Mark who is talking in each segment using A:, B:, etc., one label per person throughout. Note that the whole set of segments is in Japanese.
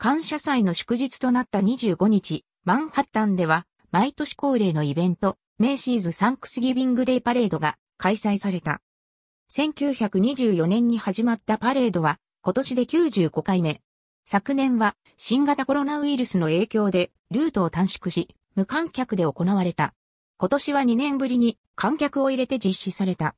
A: 感謝祭の祝日となった25日、マンハッタンでは、毎年恒例のイベント、メイシーズサンクスギビングデーパレードが開催された。1924年に始まったパレードは、今年で95回目。昨年は新型コロナウイルスの影響でルートを短縮し、無観客で行われた。今年は2年ぶりに観客を入れて実施された。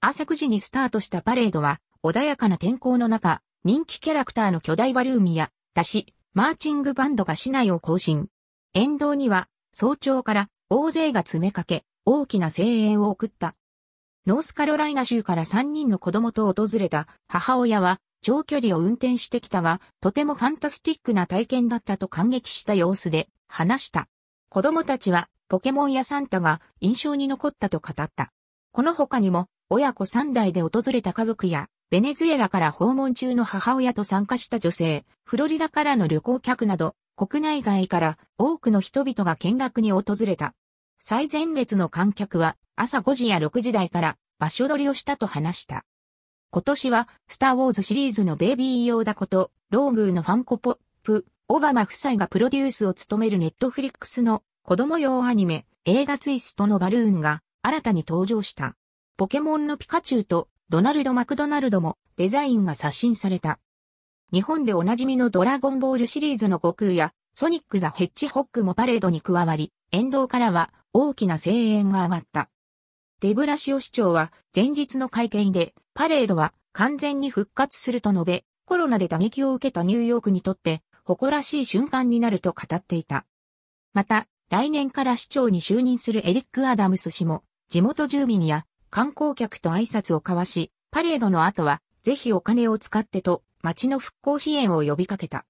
A: 朝9時にスタートしたパレードは、穏やかな天候の中、人気キャラクターの巨大バルーンや、出し、マーチングバンドが市内を行進。沿道には、早朝から大勢が詰めかけ、大きな声援を送った。ノースカロライナ州から3人の子供と訪れた母親は、長距離を運転してきたが、とてもファンタスティックな体験だったと感激した様子で話した。子供たちはポケモンやサンタが印象に残ったと語った。この他にも、親子3代で訪れた家族や、ベネズエラから訪問中の母親と参加した女性、フロリダからの旅行客など、国内外から多くの人々が見学に訪れた。最前列の観客は朝5時や6時台から場所取りをしたと話した。今年は、スターウォーズシリーズのベイビーヨーダこと、ローグーのファンコポップ、オバマ夫妻がプロデュースを務めるネットフリックスの子供用アニメ、映画ツイストのバルーンが新たに登場した。ポケモンのピカチュウとドナルド・マクドナルドもデザインが刷新された。日本でおなじみのドラゴンボールシリーズの悟空やソニック・ザ・ヘッジホックもパレードに加わり、沿道からは大きな声援が上がった。デブラシオ市長は前日の会見でパレードは完全に復活すると述べ、コロナで打撃を受けたニューヨークにとって誇らしい瞬間になると語っていた。また、来年から市長に就任するエリック・アダムス氏も、地元住民や観光客と挨拶を交わし、パレードの後は、ぜひお金を使ってと、町の復興支援を呼びかけた。